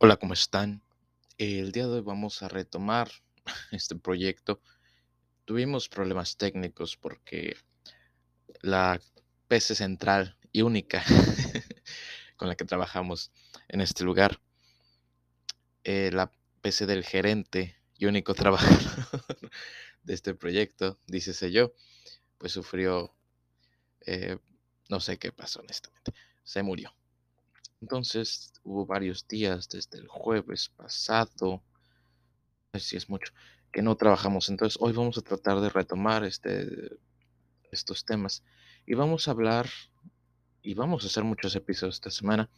Hola, ¿cómo están? El día de hoy vamos a retomar este proyecto. Tuvimos problemas técnicos porque la PC central y única con la que trabajamos en este lugar, eh, la PC del gerente y único trabajador de este proyecto, dícese yo, pues sufrió, eh, no sé qué pasó honestamente, se murió. Entonces hubo varios días desde el jueves pasado, si es mucho, que no trabajamos. Entonces hoy vamos a tratar de retomar este, estos temas y vamos a hablar y vamos a hacer muchos episodios esta semana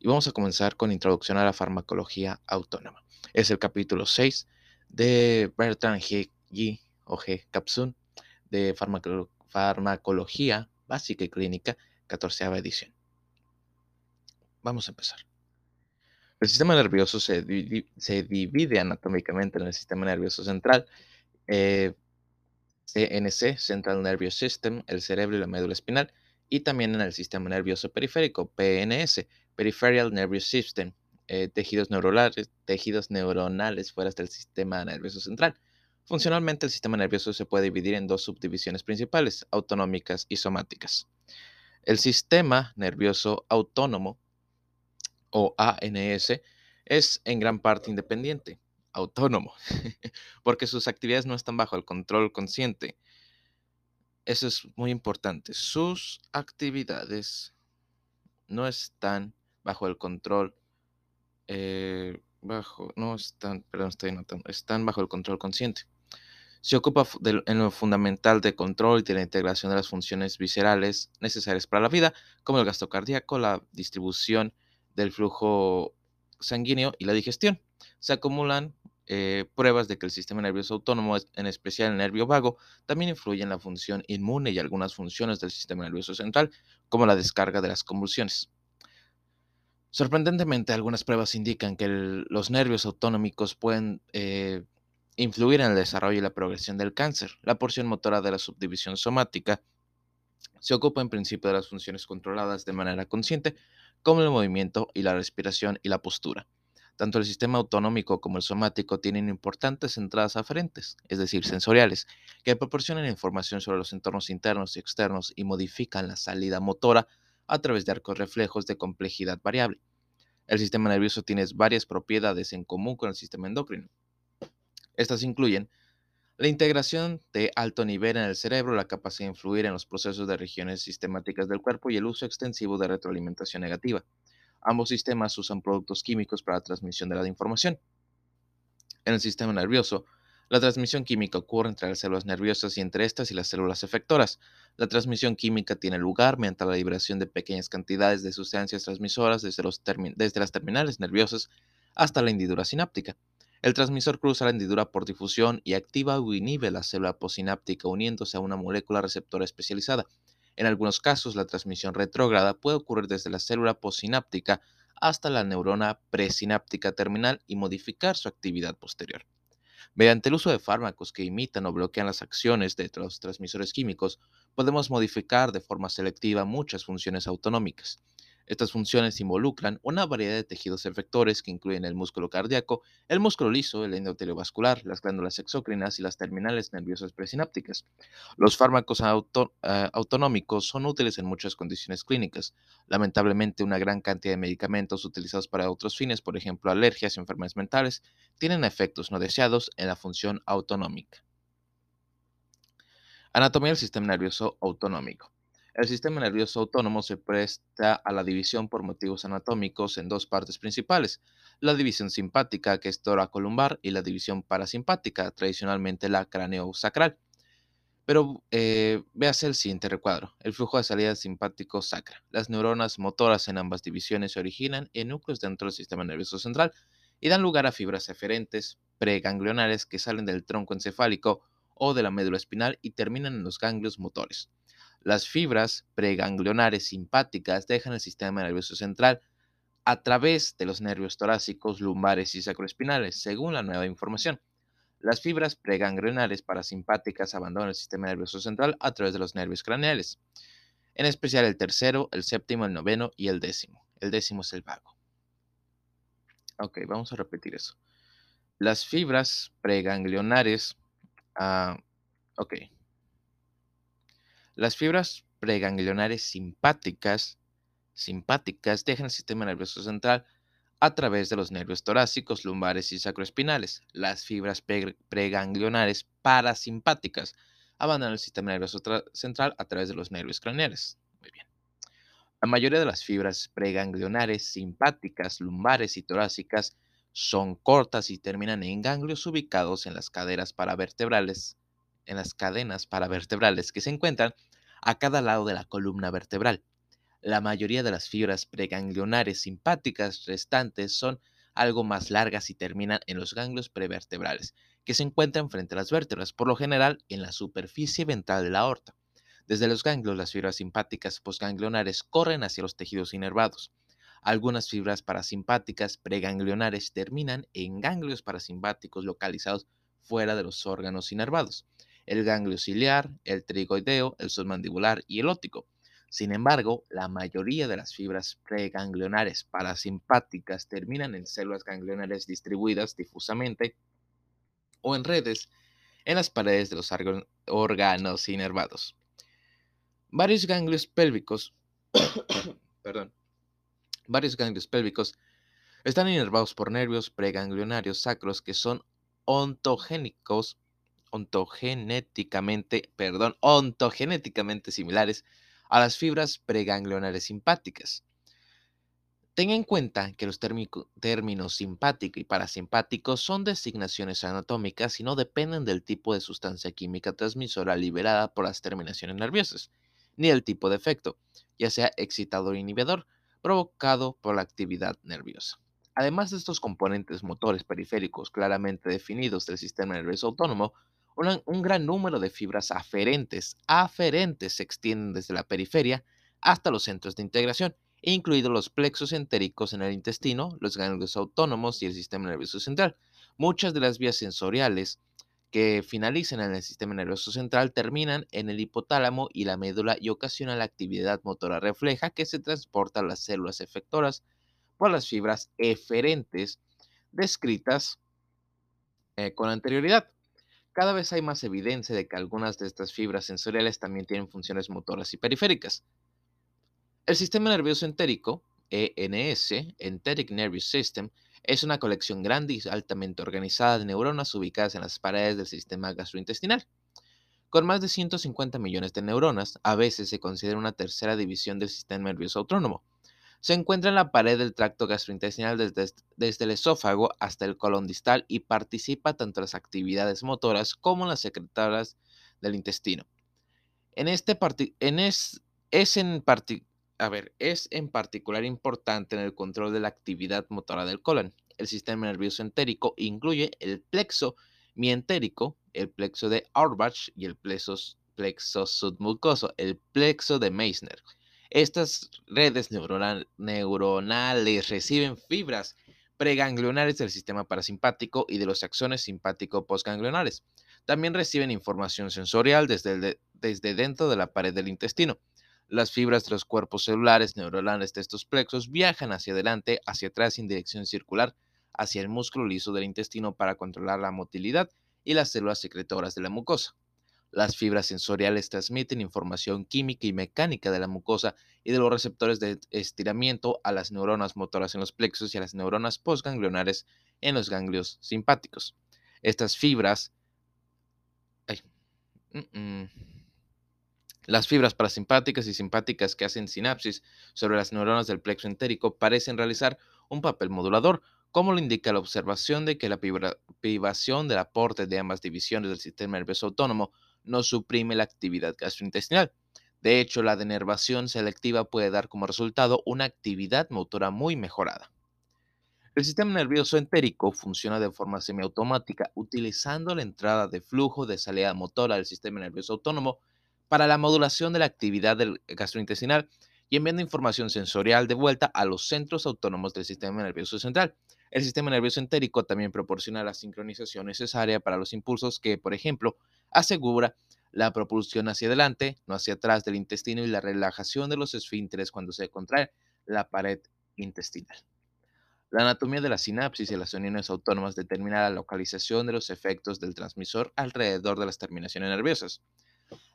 y vamos a comenzar con Introducción a la Farmacología Autónoma. Es el capítulo 6 de Bertrand G. G. o G. Capsun de Farmacología Básica y Clínica, 14 edición. Vamos a empezar. El sistema nervioso se, divide anatómicamente en el sistema nervioso central, eh, CNC, Central Nervous System, el cerebro y la médula espinal, y también en el sistema nervioso periférico, PNS, Peripheral Nervous System, eh, tejidos, neuronales, tejidos neuronales fuera del sistema nervioso central. Funcionalmente, el sistema nervioso se puede dividir en dos subdivisiones principales, autonómicas y somáticas. El sistema nervioso autónomo o ANS es en gran parte independiente, autónomo, porque sus actividades no están bajo el control consciente. Eso es muy importante. Sus actividades no están bajo el control, eh, bajo, no están, perdón, estoy notando, están bajo el control consciente. Se ocupa en lo fundamental de control y de la integración de las funciones viscerales necesarias para la vida, como el gasto cardíaco, la distribución del flujo sanguíneo y la digestión. Se acumulan eh, pruebas de que el sistema nervioso autónomo, en especial el nervio vago, también influye en la función inmune y algunas funciones del sistema nervioso central, como la descarga de las convulsiones. Sorprendentemente, algunas pruebas indican que los nervios autonómicos pueden eh, influir en el desarrollo y la progresión del cáncer. La porción motora de la subdivisión somática se ocupa en principio de las funciones controladas de manera consciente, como el movimiento y la respiración y la postura. Tanto el sistema autonómico como el somático tienen importantes entradas aferentes, es decir, sensoriales, que proporcionan información sobre los entornos internos y externos y modifican la salida motora a través de arcos reflejos de complejidad variable. El sistema nervioso tiene varias propiedades en común con el sistema endocrino. Estas incluyen la integración de alto nivel en el cerebro, la capacidad de influir en los procesos de regiones sistemáticas del cuerpo y el uso extensivo de retroalimentación negativa. Ambos sistemas usan productos químicos para la transmisión de la información. En el sistema nervioso, la transmisión química ocurre entre las células nerviosas y entre estas y las células efectoras. La transmisión química tiene lugar mediante la liberación de pequeñas cantidades de sustancias transmisoras desde, desde las terminales nerviosas hasta la hendidura sináptica. El transmisor cruza la hendidura por difusión y activa o inhibe la célula posináptica uniéndose a una molécula receptora especializada. En algunos casos, la transmisión retrógrada puede ocurrir desde la célula posináptica hasta la neurona presináptica terminal y modificar su actividad posterior. Mediante el uso de fármacos que imitan o bloquean las acciones de los transmisores químicos, podemos modificar de forma selectiva muchas funciones autonómicas. Estas funciones involucran una variedad de tejidos efectores que incluyen el músculo cardíaco, el músculo liso, el endotelio vascular, las glándulas exócrinas y las terminales nerviosas presinápticas. Los fármacos eh, autonómicos son útiles en muchas condiciones clínicas. Lamentablemente, una gran cantidad de medicamentos utilizados para otros fines, por ejemplo alergias y enfermedades mentales, tienen efectos no deseados en la función autonómica. Anatomía del sistema nervioso autonómico. El sistema nervioso autónomo se presta a la división por motivos anatómicos en dos partes principales, la división simpática, que es toracolumbar, y la división parasimpática, tradicionalmente la cráneo-sacral. Pero eh, véase el siguiente recuadro, el flujo de salida simpático sacra. Las neuronas motoras en ambas divisiones se originan en núcleos dentro del sistema nervioso central y dan lugar a fibras eferentes preganglionares que salen del tronco encefálico o de la médula espinal y terminan en los ganglios motores. Las fibras preganglionares simpáticas dejan el sistema nervioso central a través de los nervios torácicos, lumbares y sacroespinales, según la nueva información. Las fibras preganglionares parasimpáticas abandonan el sistema nervioso central a través de los nervios craneales, en especial el tercero, el séptimo, el noveno y el décimo. El décimo es el vago. Ok, vamos a repetir eso. Las fibras preganglionares, ah, ok. Las fibras preganglionares simpáticas, simpáticas dejan el sistema nervioso central a través de los nervios torácicos, lumbares y sacroespinales. Las fibras preganglionares parasimpáticas abandonan el sistema nervioso central a través de los nervios craneales. Muy bien. La mayoría de las fibras preganglionares simpáticas, lumbares y torácicas son cortas y terminan en ganglios ubicados en las caderas paravertebrales, en las cadenas paravertebrales que se encuentran a cada lado de la columna vertebral. La mayoría de las fibras preganglionares simpáticas restantes son algo más largas y terminan en los ganglios prevertebrales, que se encuentran frente a las vértebras, por lo general en la superficie ventral de la aorta. Desde los ganglios, las fibras simpáticas postganglionares corren hacia los tejidos inervados. Algunas fibras parasimpáticas preganglionares terminan en ganglios parasimpáticos localizados fuera de los órganos inervados, el ganglio ciliar, el trigoideo, el submandibular y el óptico. Sin embargo, la mayoría de las fibras preganglionares parasimpáticas terminan en células ganglionares distribuidas difusamente o en redes en las paredes de los órganos inervados. Varios ganglios pélvicos, perdón, varios ganglios pélvicos están inervados por nervios preganglionarios sacros que son ontogénicos, ontogenéticamente, perdón, ontogenéticamente similares a las fibras preganglionares simpáticas. Tenga en cuenta que los términos simpático y parasimpático son designaciones anatómicas y no dependen del tipo de sustancia química transmisora liberada por las terminaciones nerviosas ni el tipo de efecto, ya sea excitador o inhibidor, provocado por la actividad nerviosa. Además de estos componentes motores periféricos claramente definidos del sistema nervioso autónomo, un gran número de fibras aferentes, aferentes se extienden desde la periferia hasta los centros de integración, incluidos los plexos entéricos en el intestino, los ganglios autónomos y el sistema nervioso central. Muchas de las vías sensoriales que finalizan en el sistema nervioso central terminan en el hipotálamo y la médula y ocasionan la actividad motora refleja que se transporta a las células efectoras por las fibras eferentes descritas eh, con anterioridad. Cada vez hay más evidencia de que algunas de estas fibras sensoriales también tienen funciones motoras y periféricas. El sistema nervioso entérico, ENS, Enteric Nervous System, es una colección grande y altamente organizada de neuronas ubicadas en las paredes del sistema gastrointestinal. Con más de 150 millones de neuronas, a veces se considera una tercera división del sistema nervioso autónomo. Se encuentra en la pared del tracto gastrointestinal desde, el esófago hasta el colon distal y participa tanto en las actividades motoras como en las secretadas del intestino. En este en es, es en a ver, es en particular importante en el control de la actividad motora del colon. El sistema nervioso entérico incluye el plexo mientérico, el plexo de Auerbach y el plexo, plexo submucoso, el plexo de Meissner. Estas redes neuronales reciben fibras preganglionares del sistema parasimpático y de los axones simpático-postganglionales. También reciben información sensorial desde, desde dentro de la pared del intestino. Las fibras de los cuerpos celulares neuronales de estos plexos viajan hacia adelante, hacia atrás en dirección circular, hacia el músculo liso del intestino para controlar la motilidad y las células secretoras de la mucosa. Las fibras sensoriales transmiten información química y mecánica de la mucosa y de los receptores de estiramiento a las neuronas motoras en los plexos y a las neuronas postganglionares en los ganglios simpáticos. Estas fibras... Mm, mm. Las fibras parasimpáticas y simpáticas que hacen sinapsis sobre las neuronas del plexo entérico parecen realizar un papel modulador, como lo indica la observación de que la privación del aporte de ambas divisiones del sistema nervioso autónomo no suprime la actividad gastrointestinal. De hecho, la denervación selectiva puede dar como resultado una actividad motora muy mejorada. El sistema nervioso entérico funciona de forma semiautomática utilizando la entrada de flujo de salida motora del sistema nervioso autónomo para la modulación de la actividad del gastrointestinal y enviando información sensorial de vuelta a los centros autónomos del sistema nervioso central. El sistema nervioso entérico también proporciona la sincronización necesaria para los impulsos que, por ejemplo, asegura la propulsión hacia adelante, no hacia atrás del intestino y la relajación de los esfínteres cuando se contrae la pared intestinal. La anatomía de la sinapsis y las uniones autónomas determina la localización de los efectos del transmisor alrededor de las terminaciones nerviosas.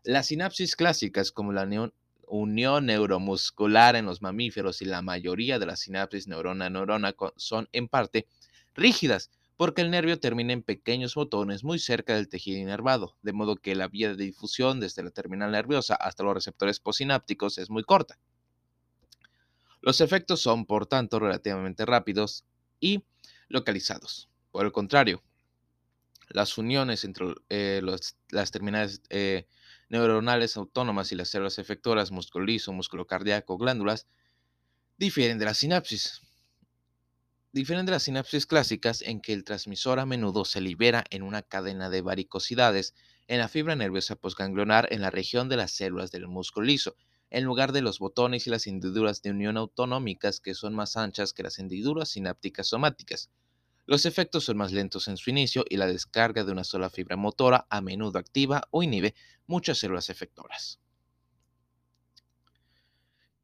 Las sinapsis clásicas, como la unión, neuromuscular en los mamíferos y la mayoría de las sinapsis neurona-neurona, son en parte rígidas, porque el nervio termina en pequeños botones muy cerca del tejido inervado, de modo que la vía de difusión desde la terminal nerviosa hasta los receptores posinápticos es muy corta. Los efectos son, por tanto, relativamente rápidos y localizados. Por el contrario, las uniones entre eh, las terminales eh, neuronales autónomas y las células efectoras, músculo liso, músculo cardíaco, glándulas, difieren de la sinapsis. Difieren de las sinapsis clásicas en que el transmisor a menudo se libera en una cadena de varicosidades en la fibra nerviosa postganglionar en la región de las células del músculo liso, en lugar de los botones y las hendiduras de unión autonómicas que son más anchas que las hendiduras sinápticas somáticas. Los efectos son más lentos en su inicio y la descarga de una sola fibra motora a menudo activa o inhibe muchas células efectoras.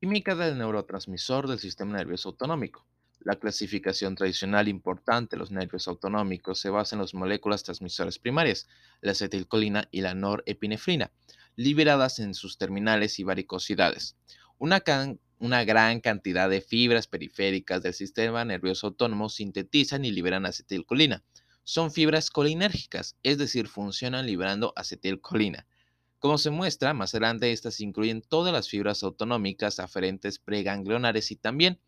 Química del neurotransmisor del sistema nervioso autonómico. La clasificación tradicional importante de los nervios autonómicos se basa en las moléculas transmisores primarias, la acetilcolina y la norepinefrina, liberadas en sus terminales y varicosidades. Una, una, gran cantidad de fibras periféricas del sistema nervioso autónomo sintetizan y liberan acetilcolina. Son fibras colinérgicas, es decir, funcionan liberando acetilcolina. Como se muestra, más adelante estas incluyen todas las fibras autonómicas aferentes preganglionares y también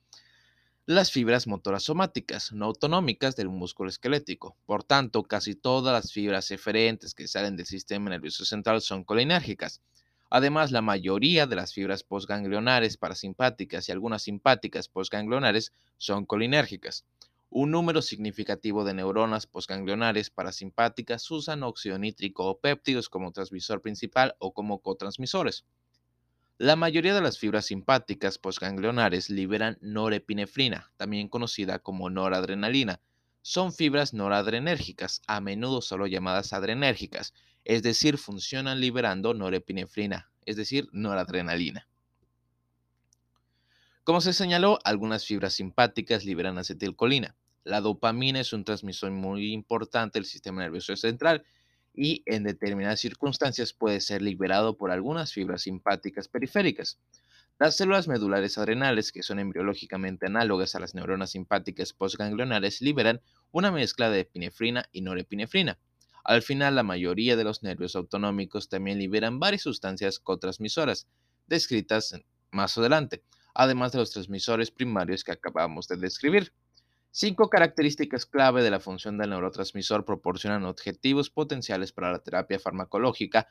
las fibras motoras somáticas, no autonómicas del músculo esquelético. Por tanto, casi todas las fibras eferentes que salen del sistema nervioso central son colinérgicas. Además, la mayoría de las fibras postganglionares parasimpáticas y algunas simpáticas postganglionares son colinérgicas. Un número significativo de neuronas postganglionares parasimpáticas usan óxido nítrico o péptidos como transmisor principal o como cotransmisores. La mayoría de las fibras simpáticas postganglionares liberan norepinefrina, también conocida como noradrenalina. Son fibras noradrenérgicas, a menudo solo llamadas adrenérgicas, es decir, funcionan liberando norepinefrina, es decir, noradrenalina. Como se señaló, algunas fibras simpáticas liberan acetilcolina. La dopamina es un transmisor muy importante del sistema nervioso central y en determinadas circunstancias puede ser liberado por algunas fibras simpáticas periféricas. Las células medulares adrenales, que son embriológicamente análogas a las neuronas simpáticas postganglionares, liberan una mezcla de epinefrina y norepinefrina. Al final, la mayoría de los nervios autonómicos también liberan varias sustancias cotransmisoras, descritas más adelante, además de los transmisores primarios que acabamos de describir. Cinco características clave de la función del neurotransmisor proporcionan objetivos potenciales para la terapia farmacológica.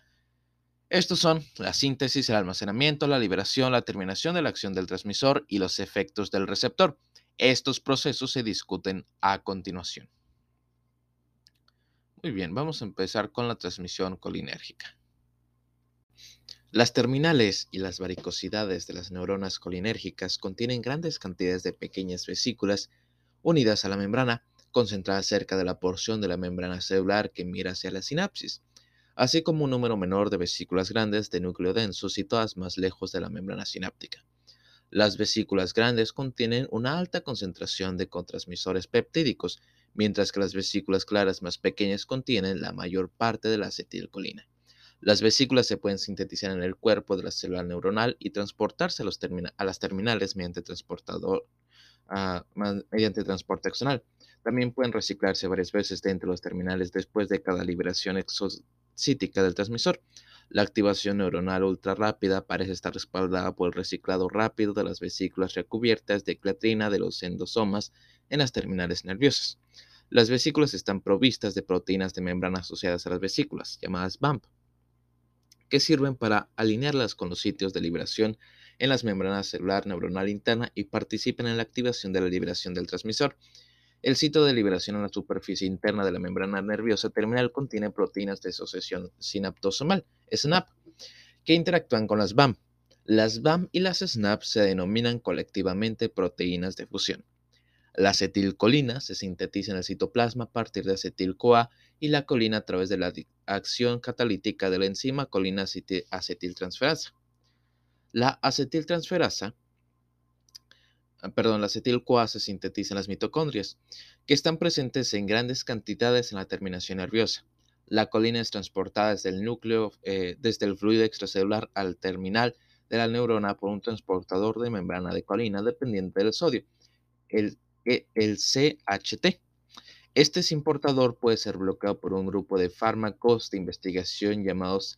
Estos son la síntesis, el almacenamiento, la liberación, la terminación de la acción del transmisor y los efectos del receptor. Estos procesos se discuten a continuación. Muy bien, vamos a empezar con la transmisión colinérgica. Las terminales y las varicosidades de las neuronas colinérgicas contienen grandes cantidades de pequeñas vesículas unidas a la membrana, concentradas cerca de la porción de la membrana celular que mira hacia la sinapsis, así como un número menor de vesículas grandes de núcleo denso situadas más lejos de la membrana sináptica. Las vesículas grandes contienen una alta concentración de cotransmisores peptídicos, mientras que las vesículas claras más pequeñas contienen la mayor parte de la acetilcolina. Las vesículas se pueden sintetizar en el cuerpo de la célula neuronal y transportarse a, las terminales mediante transportador mediante transporte axonal. También pueden reciclarse varias veces dentro de los terminales después de cada liberación exocítica del transmisor. La activación neuronal ultra rápida parece estar respaldada por el reciclado rápido de las vesículas recubiertas de clatrina de los endosomas en las terminales nerviosas. Las vesículas están provistas de proteínas de membrana asociadas a las vesículas, llamadas BAMP, que sirven para alinearlas con los sitios de liberación en las membranas celular neuronal interna y participan en la activación de la liberación del transmisor. El sitio de liberación en la superficie interna de la membrana nerviosa terminal contiene proteínas de asociación sinaptosomal, SNAP, que interactúan con las BAM. Las BAM y las SNAP se denominan colectivamente proteínas de fusión. La acetilcolina se sintetiza en el citoplasma a partir de acetil-CoA y la colina a través de la acción catalítica de la enzima colina acetiltransferasa. La acetiltransferasa perdón, la acetil-CoA se sintetiza en las mitocondrias, que están presentes en grandes cantidades en la terminación nerviosa. La colina es transportada desde el núcleo, eh, desde el fluido extracelular al terminal de la neurona por un transportador de membrana de colina dependiente del sodio, el, e, el CHT. Este importador puede ser bloqueado por un grupo de fármacos de investigación llamados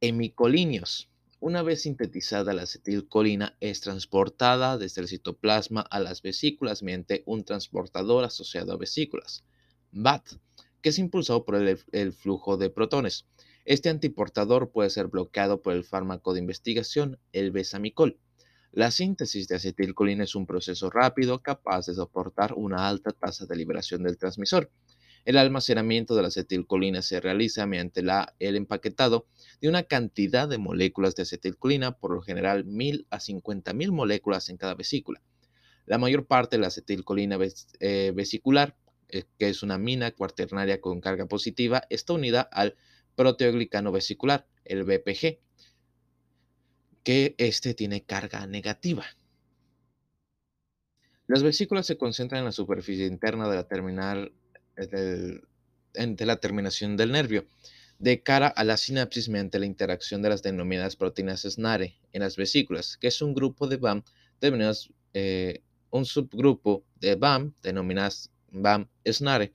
hemicolinios. Una vez sintetizada, la acetilcolina es transportada desde el citoplasma a las vesículas mediante un transportador asociado a vesículas, BAT, que es impulsado por el, flujo de protones. Este antiportador puede ser bloqueado por el fármaco de investigación, el besamicol. La síntesis de acetilcolina es un proceso rápido capaz de soportar una alta tasa de liberación del transmisor. El almacenamiento de la acetilcolina se realiza mediante el empaquetado de una cantidad de moléculas de acetilcolina, por lo general 1000 a 50.000 moléculas en cada vesícula. La mayor parte de la acetilcolina eh, vesicular, eh, que es una mina cuaternaria con carga positiva, está unida al proteoglicano vesicular, el BPG, que este tiene carga negativa. Las vesículas se concentran en la superficie interna de la terminal de la terminación del nervio, de cara a la sinapsis mediante la interacción de las denominadas proteínas SNARE en las vesículas, que es un grupo de BAM denominadas, eh, un subgrupo de BAM denominadas BAM SNARE,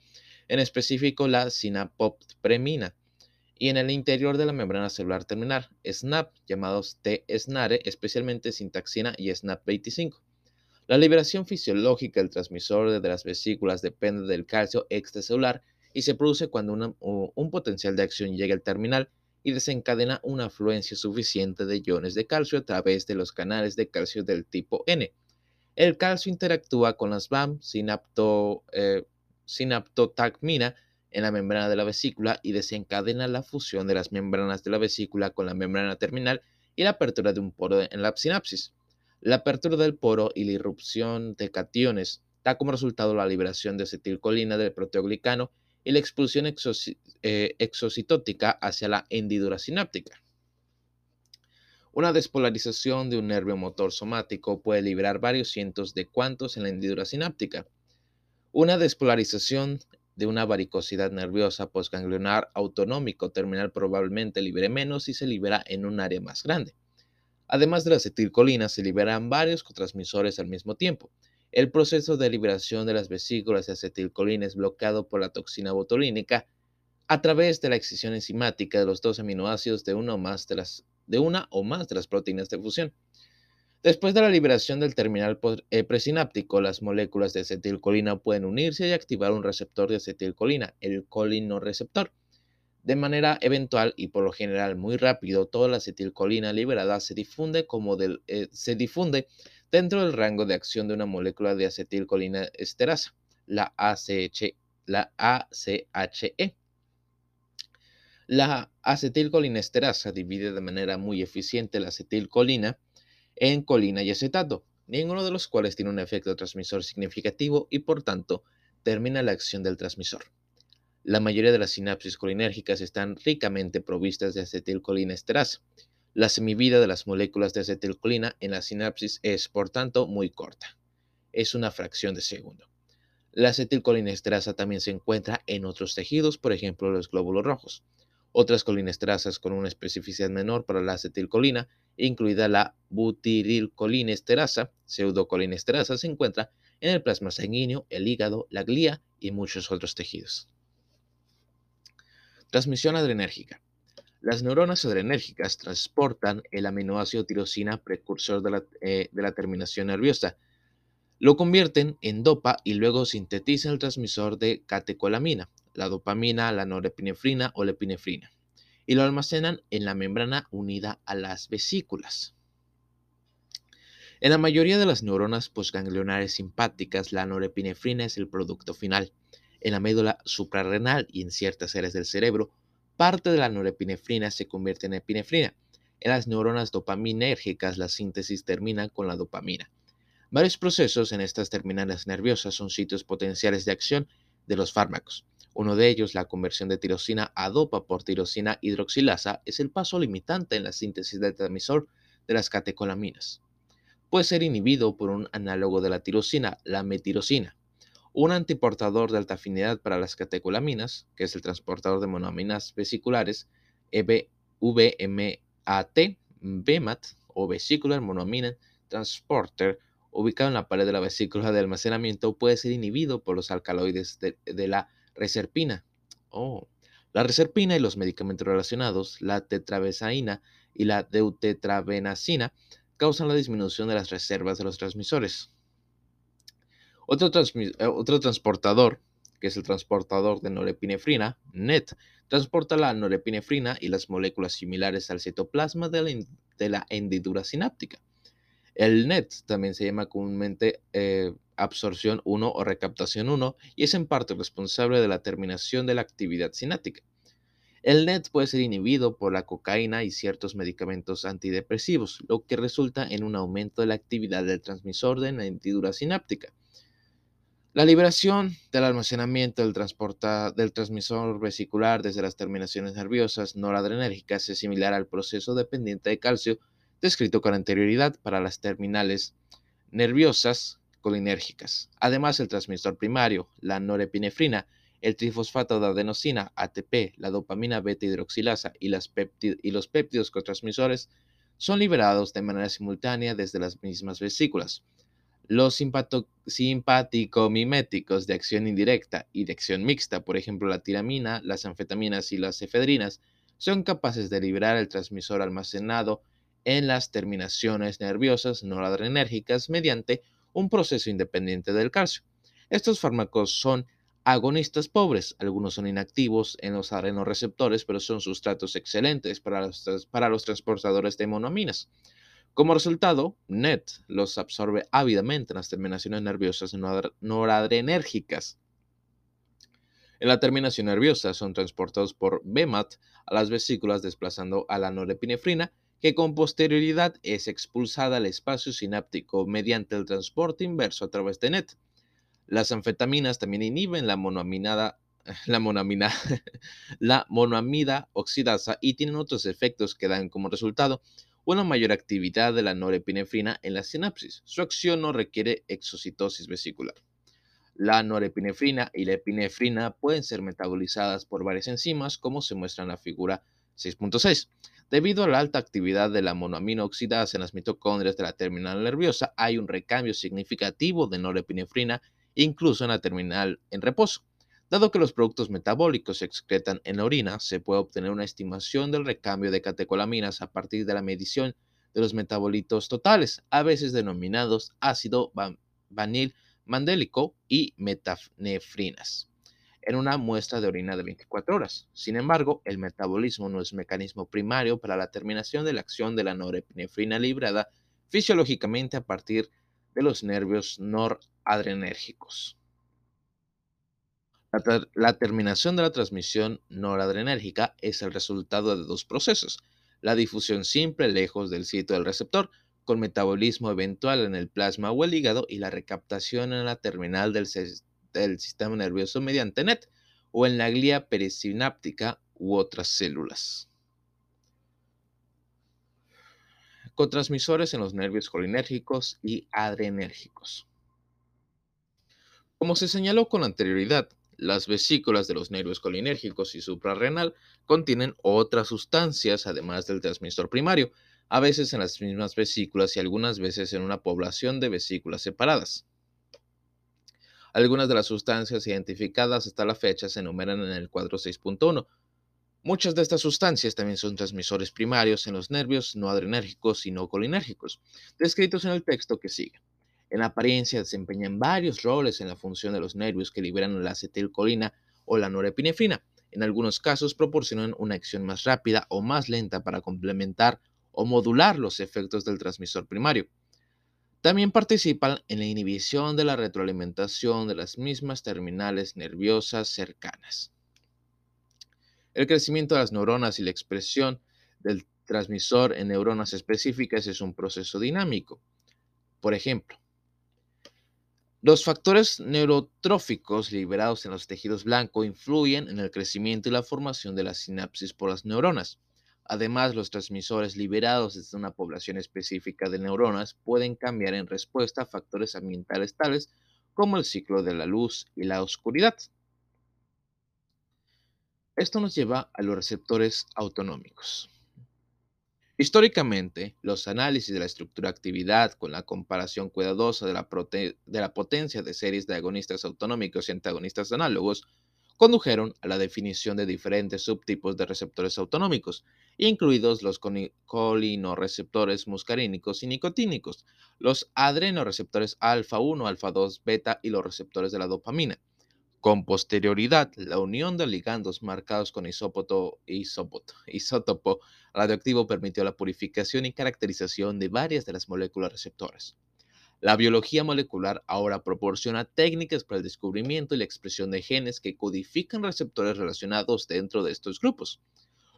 en específico la sinapoptremina, y en el interior de la membrana celular terminal, SNAP, llamados T-SNARE, especialmente sintaxina y SNAP25. La liberación fisiológica del transmisor de las vesículas depende del calcio extracelular y se produce cuando un potencial de acción llega al terminal y desencadena una afluencia suficiente de iones de calcio a través de los canales de calcio del tipo N. El calcio interactúa con las BAM sinapto, eh, sinaptotacmina en la membrana de la vesícula y desencadena la fusión de las membranas de la vesícula con la membrana terminal y la apertura de un poro en la sinapsis. La apertura del poro y la irrupción de cationes da como resultado la liberación de acetilcolina del proteoglicano y la expulsión eh, exocitótica hacia la hendidura sináptica. Una despolarización de un nervio motor somático puede liberar varios cientos de cuantos en la hendidura sináptica. Una despolarización de una varicosidad nerviosa postganglionar autonómico terminal probablemente libere menos y se libera en un área más grande. Además de la acetilcolina, se liberan varios cotransmisores al mismo tiempo. El proceso de liberación de las vesículas de acetilcolina es bloqueado por la toxina botulínica a través de la excisión enzimática de los dos aminoácidos de una o más de las, proteínas de fusión. Después de la liberación del terminal eh, presináptico, las moléculas de acetilcolina pueden unirse y activar un receptor de acetilcolina, el colinoreceptor. De manera eventual y por lo general muy rápido, toda la acetilcolina liberada se difunde, como eh, se difunde dentro del rango de acción de una molécula de acetilcolina esterasa, la, ACH, la ACHE. La acetilcolinesterasa divide de manera muy eficiente la acetilcolina en colina y acetato, ninguno de los cuales tiene un efecto transmisor significativo y por tanto termina la acción del transmisor. La mayoría de las sinapsis colinérgicas están ricamente provistas de acetilcolina esterasa. La semivida de las moléculas de acetilcolina en la sinapsis es, por tanto, muy corta. Es una fracción de segundo. La acetilcolinesterasa también se encuentra en otros tejidos, por ejemplo, los glóbulos rojos. Otras colinesterasas con una especificidad menor para la acetilcolina, incluida la butirilcolinesterasa, pseudocolinesterasa, se encuentra en el plasma sanguíneo, el hígado, la glía y muchos otros tejidos. Transmisión adrenérgica. Las neuronas adrenérgicas transportan el aminoácido tirosina precursor de la, eh, de la, terminación nerviosa. Lo convierten en dopa y luego sintetizan el transmisor de catecolamina, la dopamina, la norepinefrina o la epinefrina, y lo almacenan en la membrana unida a las vesículas. En la mayoría de las neuronas postganglionares simpáticas, la norepinefrina es el producto final en la médula suprarrenal y en ciertas áreas del cerebro, parte de la norepinefrina se convierte en epinefrina. En las neuronas dopaminérgicas, la síntesis termina con la dopamina. Varios procesos en estas terminales nerviosas son sitios potenciales de acción de los fármacos. Uno de ellos, la conversión de tirosina a dopa por tirosina hidroxilasa, es el paso limitante en la síntesis del transmisor de las catecolaminas. puede ser inhibido por un análogo de la tirosina, la metirosina, un antiportador de alta afinidad para las catecolaminas, que es el transportador de monoaminas vesiculares, VMAT, BMAT o Vesicular Monoamine Transporter, ubicado en la pared de la vesícula de almacenamiento, puede ser inhibido por los alcaloides de, la reserpina. Oh. La reserpina y los medicamentos relacionados, la tetrabesaína y la deutetrabenacina, causan la disminución de las reservas de los transmisores. Otro, eh, otro, transportador, que es el transportador de norepinefrina, NET, transporta la norepinefrina y las moléculas similares al citoplasma de la, hendidura sináptica. El NET también se llama comúnmente eh, absorción 1 o recaptación 1 y es en parte responsable de la terminación de la actividad sináptica. El NET puede ser inhibido por la cocaína y ciertos medicamentos antidepresivos, lo que resulta en un aumento de la actividad del transmisor de la hendidura sináptica. La liberación del almacenamiento del, del, transmisor vesicular desde las terminaciones nerviosas noradrenérgicas es similar al proceso dependiente de calcio descrito con anterioridad para las terminales nerviosas colinérgicas. Además, el transmisor primario, la norepinefrina, el trifosfato de adenosina, ATP, la dopamina beta hidroxilasa y, y los péptidos cotransmisores son liberados de manera simultánea desde las mismas vesículas. Los simpático-miméticos de acción indirecta y de acción mixta, por ejemplo la tiramina, las anfetaminas y las efedrinas, son capaces de liberar el transmisor almacenado en las terminaciones nerviosas noradrenérgicas mediante un proceso independiente del calcio. Estos fármacos son agonistas pobres. Algunos son inactivos en los arenorreceptores, pero son sustratos excelentes para los transportadores de monoaminas. Como resultado, NET los absorbe ávidamente en las terminaciones nerviosas noradrenérgicas. En la terminación nerviosa son transportados por BMAT a las vesículas desplazando a la norepinefrina, que con posterioridad es expulsada al espacio sináptico mediante el transporte inverso a través de NET. Las anfetaminas también inhiben la la monoamida oxidasa y tienen otros efectos que dan como resultado una mayor actividad de la norepinefrina en la sinapsis. Su acción no requiere exocitosis vesicular. La norepinefrina y la epinefrina pueden ser metabolizadas por varias enzimas, como se muestra en la figura 6.6. Debido a la alta actividad de la monoamina oxidasa en las mitocondrias de la terminal nerviosa, hay un recambio significativo de norepinefrina incluso en la terminal en reposo. Dado que los productos metabólicos se excretan en la orina, se puede obtener una estimación del recambio de catecolaminas a partir de la medición de los metabolitos totales, a veces denominados ácido vanil mandélico y metafnefrinas, en una muestra de orina de 24 horas. Sin embargo, el metabolismo no es mecanismo primario para la terminación de la acción de la norepinefrina librada fisiológicamente a partir de los nervios La, terminación de la transmisión noradrenérgica es el resultado de dos procesos. La difusión simple lejos del sitio del receptor, con metabolismo eventual en el plasma o el hígado, y la recaptación en la terminal del, del sistema nervioso mediante NET o en la glía perisináptica u otras células. Cotransmisores en los nervios colinérgicos y adrenérgicos. Como se señaló con anterioridad, las vesículas de los nervios colinérgicos y suprarrenal contienen otras sustancias además del transmisor primario, a veces en las mismas vesículas y algunas veces en una población de vesículas separadas. Algunas de las sustancias identificadas hasta la fecha se enumeran en el cuadro 6.1. Muchas de estas sustancias también son transmisores primarios en los nervios no adrenérgicos y no colinérgicos, descritos en el texto que sigue. En apariencia desempeñan varios roles en la función de los nervios que liberan la acetilcolina o la norepinefrina. En algunos casos proporcionan una acción más rápida o más lenta para complementar o modular los efectos del transmisor primario. También participan en la inhibición de la retroalimentación de las mismas terminales nerviosas cercanas. El crecimiento de las neuronas y la expresión del transmisor en neuronas específicas es un proceso dinámico. Por ejemplo, los factores neurotróficos liberados en los tejidos blancos influyen en el crecimiento y la formación de la sinapsis por las neuronas. Además, los transmisores liberados desde una población específica de neuronas pueden cambiar en respuesta a factores ambientales tales como el ciclo de la luz y la oscuridad. Esto nos lleva a los receptores autonómicos. Históricamente, los análisis de la estructura-actividad con la comparación cuidadosa de la, potencia de series de agonistas autonómicos y antagonistas análogos condujeron a la definición de diferentes subtipos de receptores autonómicos, incluidos los colinorreceptores muscarínicos y nicotínicos, los adrenoreceptores alfa 1, alfa 2, beta y los receptores de la dopamina. Con posterioridad, la unión de ligandos marcados con isótopo radioactivo permitió la purificación y caracterización de varias de las moléculas receptoras. La biología molecular ahora proporciona técnicas para el descubrimiento y la expresión de genes que codifican receptores relacionados dentro de estos grupos.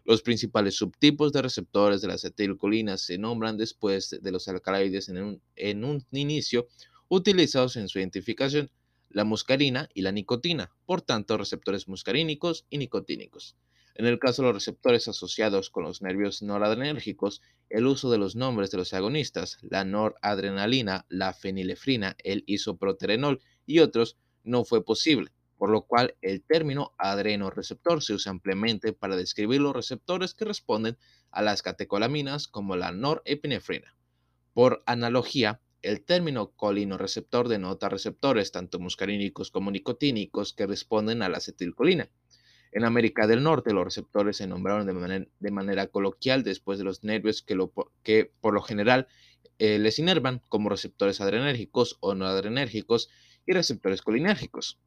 Los principales subtipos de receptores de la acetilcolina se nombran después de los alcaloides un, en un inicio utilizados en su identificación la muscarina y la nicotina, por tanto receptores muscarínicos y nicotínicos. En el caso de los receptores asociados con los nervios noradrenérgicos, el uso de los nombres de los agonistas, la noradrenalina, la fenilefrina, el isoproterenol y otros, no fue posible, por lo cual el término adrenoreceptor se usa ampliamente para describir los receptores que responden a las catecolaminas como la norepinefrina. Por analogía, el término colinoreceptor denota receptores tanto muscarínicos como nicotínicos que responden a la acetilcolina. En América del Norte, los receptores se nombraron de manera, coloquial después de los nervios que, por lo general eh, les inervan como receptores adrenérgicos o no adrenérgicos y receptores colinérgicos.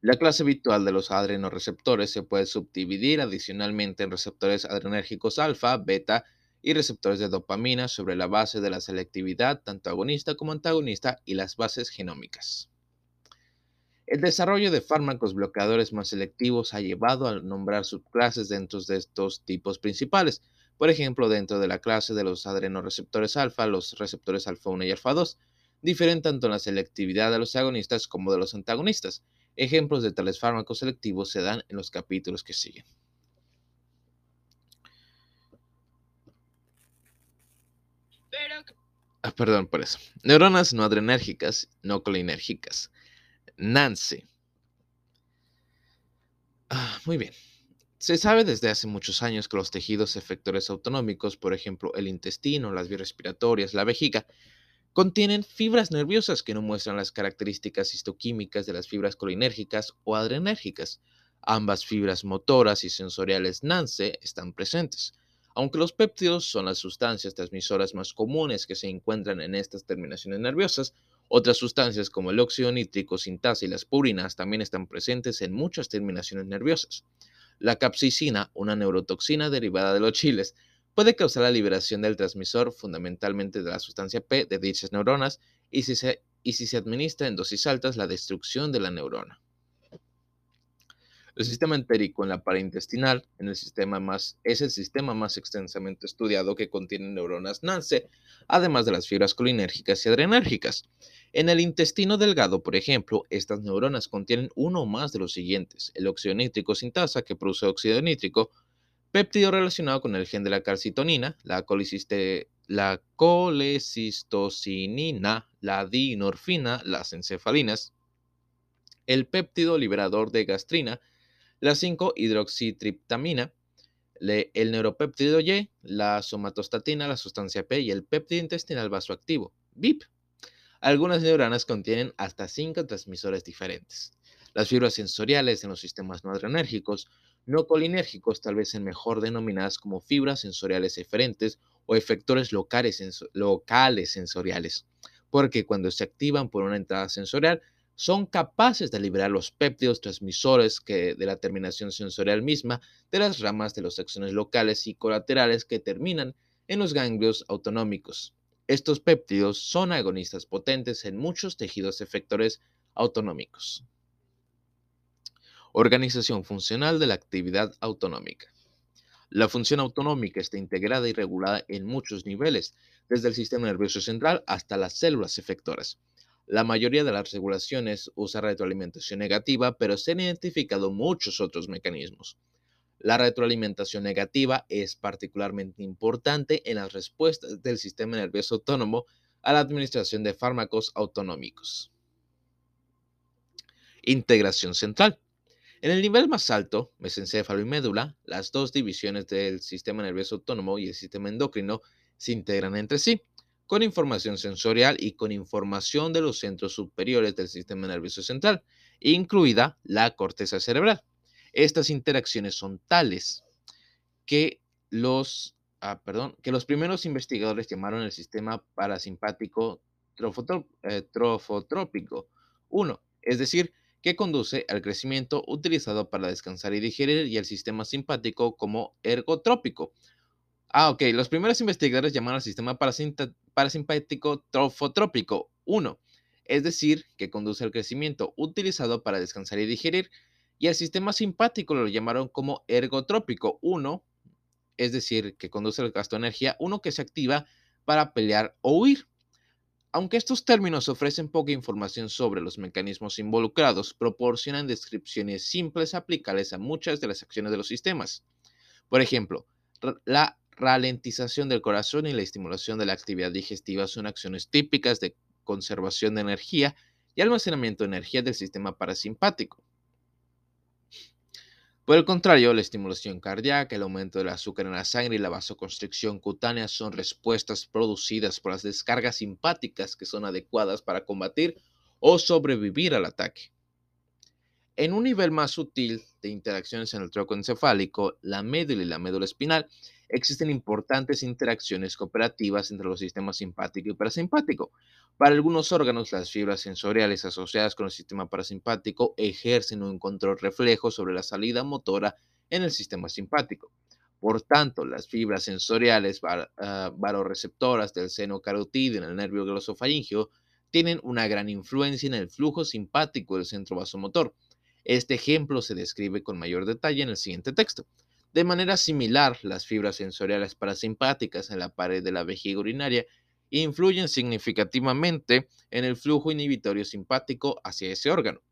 La clase habitual de los adrenoreceptores se puede subdividir adicionalmente en receptores adrenérgicos alfa, beta y receptores de dopamina sobre la base de la selectividad tanto agonista como antagonista y las bases genómicas. El desarrollo de fármacos bloqueadores más selectivos ha llevado a nombrar subclases dentro de estos tipos principales. Por ejemplo, dentro de la clase de los adrenoreceptores alfa, los receptores alfa 1 y alfa 2 difieren tanto en la selectividad de los agonistas como de los antagonistas. Ejemplos de tales fármacos selectivos se dan en los capítulos que siguen. Perdón por eso. Neuronas no adrenérgicas, no colinérgicas. NANCE. Ah, muy bien. Se sabe desde hace muchos años que los tejidos efectores autonómicos, por ejemplo el intestino, las vías respiratorias, la vejiga, contienen fibras nerviosas que no muestran las características histoquímicas de las fibras colinérgicas o adrenérgicas. Ambas fibras motoras y sensoriales NANCE están presentes. Aunque los péptidos son las sustancias transmisoras más comunes que se encuentran en estas terminaciones nerviosas, otras sustancias como el óxido nítrico, sintasa y las purinas también están presentes en muchas terminaciones nerviosas. La capsicina, una neurotoxina derivada de los chiles, puede causar la liberación del transmisor fundamentalmente de la sustancia P de dichas neuronas y si se, y si se administra en dosis altas la destrucción de la neurona. El sistema entérico en la pared intestinal en el sistema más, es el sistema más extensamente estudiado que contiene neuronas NANCE, además de las fibras colinérgicas y adrenérgicas. En el intestino delgado, por ejemplo, estas neuronas contienen uno o más de los siguientes: el óxido nítrico sintasa, que produce óxido nítrico, péptido relacionado con el gen de la calcitonina, la, la colecistocinina, la dinorfina, las encefalinas, el péptido liberador de gastrina, la 5-hidroxitriptamina, el neuropéptido Y, la somatostatina, la sustancia P y el péptido intestinal vasoactivo, BIP. Algunas neuronas contienen hasta 5 transmisores diferentes. Las fibras sensoriales en los sistemas no adrenérgicos, no colinérgicos, tal vez en mejor denominadas como fibras sensoriales eferentes o efectores locales sensoriales, porque cuando se activan por una entrada sensorial, son capaces de liberar los péptidos transmisores que, de la terminación sensorial misma de las ramas de los axones locales y colaterales que terminan en los ganglios autonómicos. Estos péptidos son agonistas potentes en muchos tejidos efectores autonómicos. Organización funcional de la actividad autonómica. La función autonómica está integrada y regulada en muchos niveles, desde el sistema nervioso central hasta las células efectoras. La mayoría de las regulaciones usa retroalimentación negativa, pero se han identificado muchos otros mecanismos. La retroalimentación negativa es particularmente importante en las respuestas del sistema nervioso autónomo a la administración de fármacos autonómicos. Integración central. En el nivel más alto, mesencéfalo y médula, las dos divisiones del sistema nervioso autónomo y el sistema endocrino se integran entre sí, con información sensorial y con información de los centros superiores del sistema nervioso central, incluida la corteza cerebral. Estas interacciones son tales que los, ah, perdón, que los primeros investigadores llamaron el sistema parasimpático eh, trofotrópico 1, es decir, que conduce al crecimiento utilizado para descansar y digerir y el sistema simpático como ergotrópico. Ah, ok. Los primeros investigadores llamaron al sistema parasimpático trofotrópico 1, es decir, que conduce al crecimiento utilizado para descansar y digerir, y el sistema simpático lo llamaron como ergotrópico 1, es decir, que conduce al gasto de energía, uno que se activa para pelear o huir. Aunque estos términos ofrecen poca información sobre los mecanismos involucrados, proporcionan descripciones simples aplicables a muchas de las acciones de los sistemas. Por ejemplo, la ralentización del corazón y la estimulación de la actividad digestiva son acciones típicas de conservación de energía y almacenamiento de energía del sistema parasimpático. Por el contrario, la estimulación cardíaca, el aumento del azúcar en la sangre y la vasoconstricción cutánea son respuestas producidas por las descargas simpáticas que son adecuadas para combatir o sobrevivir al ataque. En un nivel más sutil de interacciones en el tronco encefálico, la médula y la médula espinal, existen importantes interacciones cooperativas entre los sistemas simpático y parasimpático. Para algunos órganos, las fibras sensoriales asociadas con el sistema parasimpático ejercen un control reflejo sobre la salida motora en el sistema simpático. Por tanto, las fibras sensoriales uh, baroreceptoras del seno carotídeo en el nervio glosofaringio tienen una gran influencia en el flujo simpático del centro vasomotor. Este ejemplo se describe con mayor detalle en el siguiente texto. De manera similar, las fibras sensoriales parasimpáticas en la pared de la vejiga urinaria influyen significativamente en el flujo inhibitorio simpático hacia ese órgano.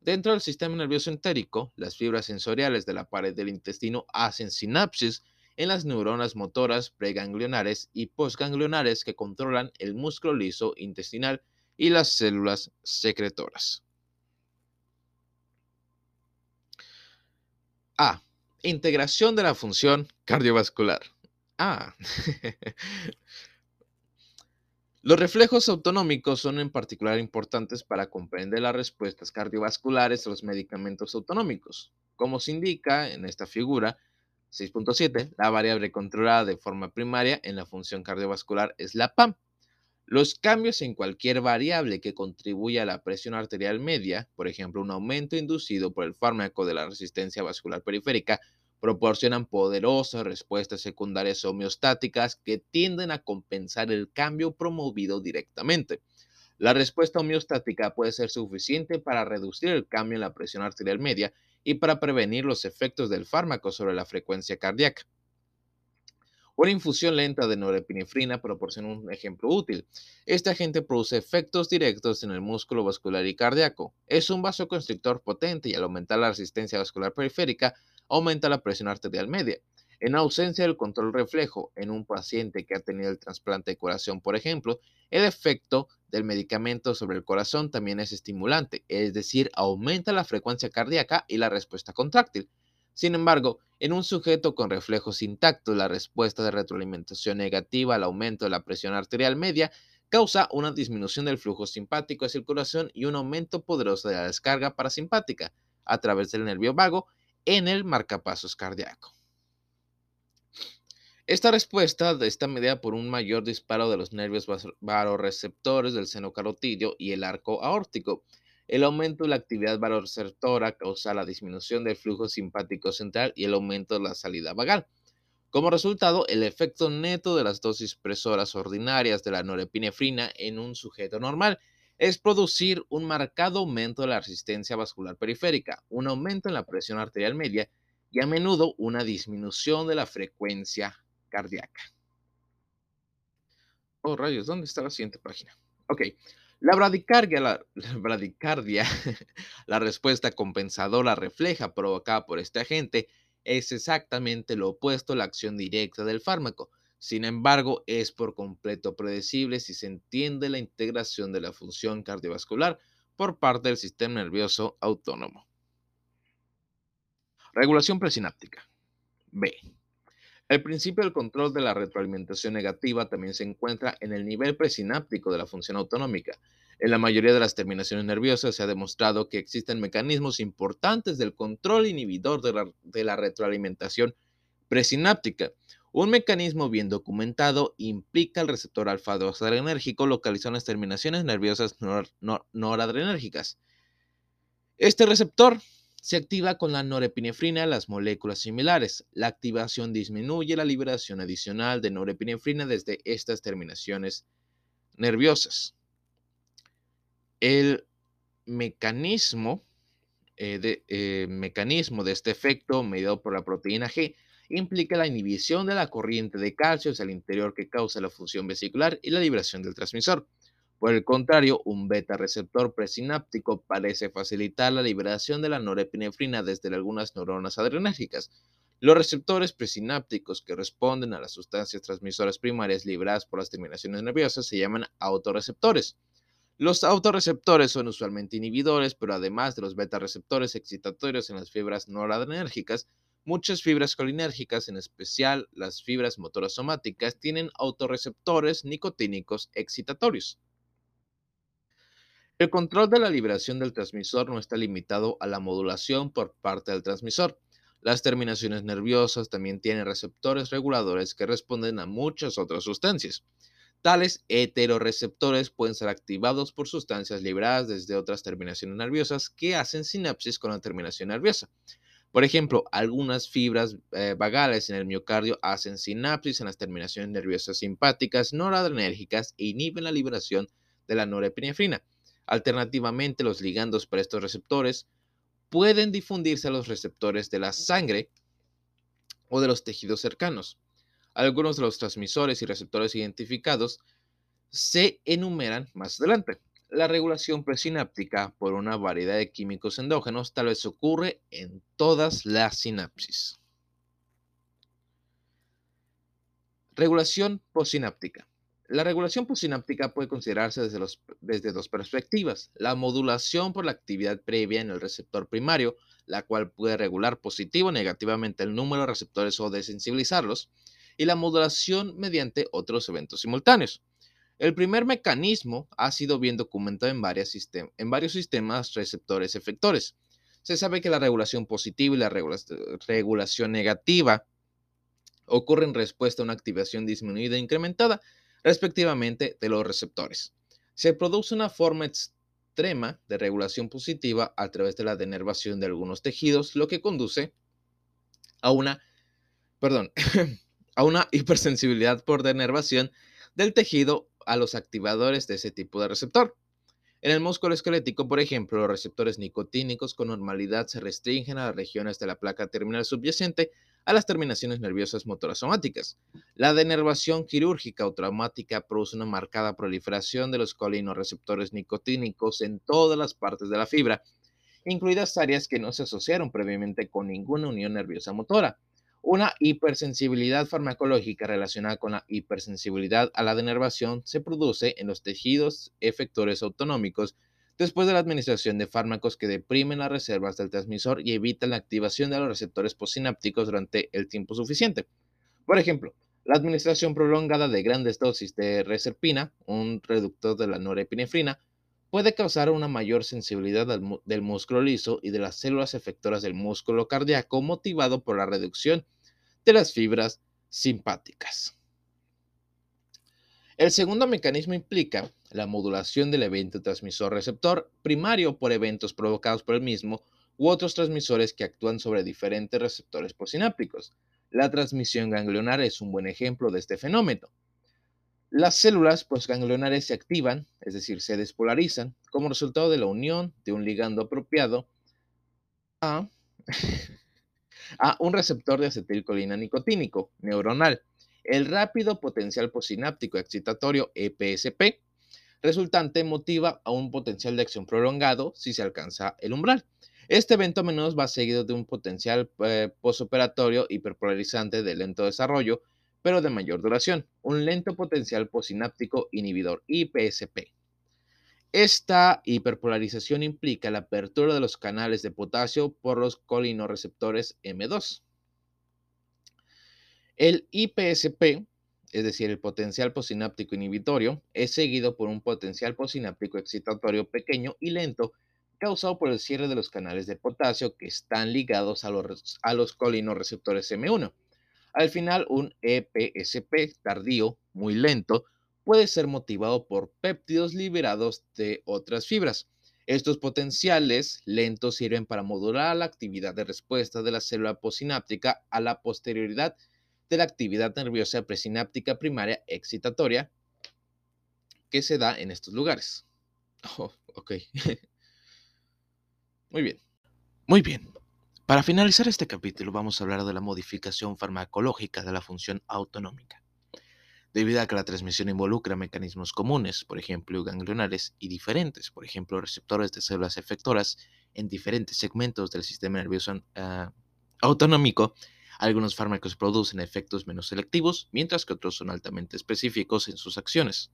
Dentro del sistema nervioso entérico, las fibras sensoriales de la pared del intestino hacen sinapsis en las neuronas motoras preganglionares y postganglionares que controlan el músculo liso intestinal y las células secretoras. A. Integración de la función cardiovascular. Ah. Los reflejos autonómicos son en particular importantes para comprender las respuestas cardiovasculares a los medicamentos autonómicos. Como se indica en esta figura 6.7, la variable controlada de forma primaria en la función cardiovascular es la PAM. Los cambios en cualquier variable que contribuya a la presión arterial media, por ejemplo, un aumento inducido por el fármaco de la resistencia vascular periférica, proporcionan poderosas respuestas secundarias homeostáticas que tienden a compensar el cambio promovido directamente. La respuesta homeostática puede ser suficiente para reducir el cambio en la presión arterial media y para prevenir los efectos del fármaco sobre la frecuencia cardíaca. Una infusión lenta de norepinefrina proporciona un ejemplo útil. Este agente produce efectos directos en el músculo vascular y cardíaco. Es un vasoconstrictor potente y al aumentar la resistencia vascular periférica, aumenta la presión arterial media. En ausencia del control reflejo en un paciente que ha tenido el trasplante de corazón, por ejemplo, el efecto del medicamento sobre el corazón también es estimulante, es decir, aumenta la frecuencia cardíaca y la respuesta contráctil. Sin embargo, en un sujeto con reflejos intactos, la respuesta de retroalimentación negativa al aumento de la presión arterial media causa una disminución del flujo simpático el corazón y un aumento poderoso de la descarga parasimpática a través del nervio vago en el marcapasos cardíaco. Esta respuesta está medida por un mayor disparo de los nervios varoreceptores del seno carotidio y el arco aórtico, el aumento de la actividad varoreceptora causa la disminución del flujo simpático central y el aumento de la salida vagal. Como resultado, el efecto neto de las dosis presoras ordinarias de la norepinefrina en un sujeto normal es producir un marcado aumento de la resistencia vascular periférica, un aumento en la presión arterial media y a menudo una disminución de la frecuencia cardíaca. Oh, rayos, ¿dónde está la siguiente página? Ok, la bradicardia, la, bradicardia, la respuesta compensadora refleja provocada por este agente, es exactamente lo opuesto a la acción directa del fármaco. Sin embargo, es por completo predecible si se entiende la integración de la función cardiovascular por parte del sistema nervioso autónomo. Regulación presináptica. B. El principio del control de la retroalimentación negativa también se encuentra en el nivel presináptico de la función autonómica. En la mayoría de las terminaciones nerviosas se ha demostrado que existen mecanismos importantes del control inhibidor de la, de la retroalimentación presináptica, un mecanismo bien documentado implica el receptor alfa-2-adrenérgico localizado en las terminaciones nerviosas noradrenérgicas. Este receptor se activa con la norepinefrina las moléculas similares. La activación disminuye la liberación adicional de norepinefrina desde estas terminaciones nerviosas. El mecanismo, eh, de, eh, mecanismo de este efecto mediado por la proteína G implica la inhibición de la corriente de calcio hacia el interior que causa la función vesicular y la liberación del transmisor. Por el contrario, un beta receptor presináptico parece facilitar la liberación de la norepinefrina desde algunas neuronas adrenérgicas. Los receptores presinápticos que responden a las sustancias transmisoras primarias liberadas por las terminaciones nerviosas se llaman autorreceptores. Los autorreceptores son usualmente inhibidores, pero además de los beta receptores excitatorios en las fibras noradrenérgicas, Muchas fibras colinérgicas, en especial las fibras motoras somáticas, tienen autorreceptores nicotínicos excitatorios. El control de la liberación del transmisor no está limitado a la modulación por parte del transmisor. Las terminaciones nerviosas también tienen receptores reguladores que responden a muchas otras sustancias. Tales heteroreceptores pueden ser activados por sustancias liberadas desde otras terminaciones nerviosas que hacen sinapsis con la terminación nerviosa. Por ejemplo, algunas fibras eh, vagales en el miocardio hacen sinapsis en las terminaciones nerviosas simpáticas noradrenérgicas e inhiben la liberación de la norepinefrina. Alternativamente, los ligandos para estos receptores pueden difundirse a los receptores de la sangre o de los tejidos cercanos. Algunos de los transmisores y receptores identificados se enumeran más adelante. La regulación presináptica por una variedad de químicos endógenos tal vez ocurre en todas las sinapsis. Regulación posináptica. La regulación posináptica puede considerarse desde, desde, dos perspectivas. La modulación por la actividad previa en el receptor primario, la cual puede regular positivo o negativamente el número de receptores o desensibilizarlos, y la modulación mediante otros eventos simultáneos. El primer mecanismo ha sido bien documentado en, en varios sistemas receptores efectores. Se sabe que la regulación positiva y la regulación negativa ocurren en respuesta a una activación disminuida e incrementada, respectivamente, de los receptores. Se produce una forma extrema de regulación positiva a través de la denervación de algunos tejidos, lo que conduce a una, perdón, a una hipersensibilidad por denervación del tejido a los activadores de ese tipo de receptor. En el músculo esquelético, por ejemplo, los receptores nicotínicos con normalidad se restringen a las regiones de la placa terminal subyacente a las terminaciones nerviosas motoras somáticas. La denervación quirúrgica o traumática produce una marcada proliferación de los colinorreceptores nicotínicos en todas las partes de la fibra, incluidas áreas que no se asociaron previamente con ninguna unión nerviosa motora. Una hipersensibilidad farmacológica relacionada con la hipersensibilidad a la denervación se produce en los tejidos efectores autonómicos después de la administración de fármacos que deprimen las reservas del transmisor y evitan la activación de los receptores posinápticos durante el tiempo suficiente. Por ejemplo, la administración prolongada de grandes dosis de reserpina, un reductor de la norepinefrina, puede causar una mayor sensibilidad del, músculo liso y de las células efectoras del músculo cardíaco motivado por la reducción de las fibras simpáticas. El segundo mecanismo implica la modulación del evento transmisor receptor primario por eventos provocados por el mismo u otros transmisores que actúan sobre diferentes receptores posinápticos. La transmisión ganglionar es un buen ejemplo de este fenómeno. Las células postganglionares se activan, es decir, se despolarizan, como resultado de la unión de un ligando apropiado a a un receptor de acetilcolina nicotínico neuronal. El rápido potencial posináptico excitatorio EPSP resultante motiva a un potencial de acción prolongado si se alcanza el umbral. Este evento a menudo va seguido de un potencial eh, posoperatorio hiperpolarizante de lento desarrollo, pero de mayor duración, un lento potencial posináptico inhibidor, IPSP. Esta hiperpolarización implica la apertura de los canales de potasio por los colinorreceptores M2. El IPSP, es decir, el potencial posináptico inhibitorio, es seguido por un potencial posináptico excitatorio pequeño y lento causado por el cierre de los canales de potasio que están ligados a los, a los colinorreceptores M1. Al final, un EPSP tardío, muy lento, puede ser motivado por péptidos liberados de otras fibras. Estos potenciales lentos sirven para modular la actividad de respuesta de la célula posináptica a la posterioridad de la actividad nerviosa presináptica primaria excitatoria que se da en estos lugares. Oh, ok. Muy bien. Muy bien. Para finalizar este capítulo vamos a hablar de la modificación farmacológica de la función autonómica. Debido a que la transmisión involucra mecanismos comunes, por ejemplo, ganglionares, y diferentes, por ejemplo, receptores de células efectoras en diferentes segmentos del sistema nervioso ah, autonómico, algunos fármacos producen efectos menos selectivos, mientras que otros son altamente específicos en sus acciones.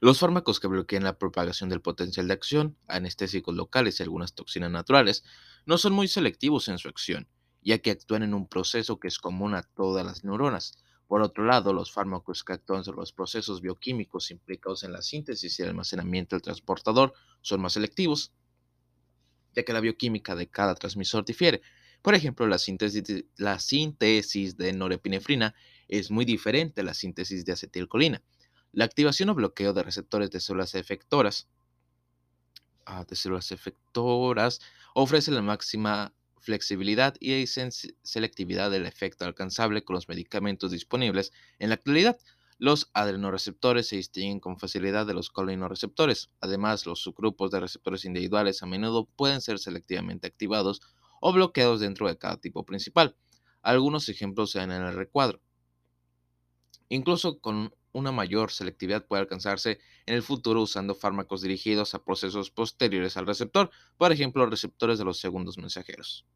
Los fármacos que bloquean la propagación del potencial de acción, anestésicos locales y algunas toxinas naturales, no son muy selectivos en su acción, ya que actúan en un proceso que es común a todas las neuronas. Por otro lado, los fármacos que actúan sobre los procesos bioquímicos implicados en la síntesis y el almacenamiento del transportador son más selectivos, ya que la bioquímica de cada transmisor difiere. Por ejemplo, la síntesis, de norepinefrina es muy diferente a la síntesis de acetilcolina. La activación o bloqueo de receptores de células efectoras, ah, de células efectoras ofrece la máxima flexibilidad y selectividad del efecto alcanzable con los medicamentos disponibles en la actualidad. Los adrenoreceptores se distinguen con facilidad de los colinorreceptores. Además, los subgrupos de receptores individuales a menudo pueden ser selectivamente activados o bloqueados dentro de cada tipo principal. Algunos ejemplos se dan en el recuadro. Incluso con una mayor selectividad puede alcanzarse en el futuro usando fármacos dirigidos a procesos posteriores al receptor, por ejemplo, receptores de los segundos mensajeros.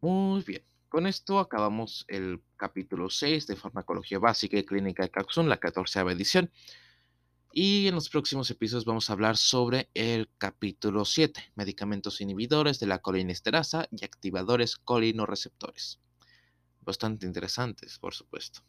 Muy bien, con esto acabamos el capítulo 6 de Farmacología Básica y Clínica de Caxun, la 14 edición. Y en los próximos episodios vamos a hablar sobre el capítulo 7, medicamentos inhibidores de la colinesterasa y activadores colinorreceptores. Bastante interesantes, por supuesto.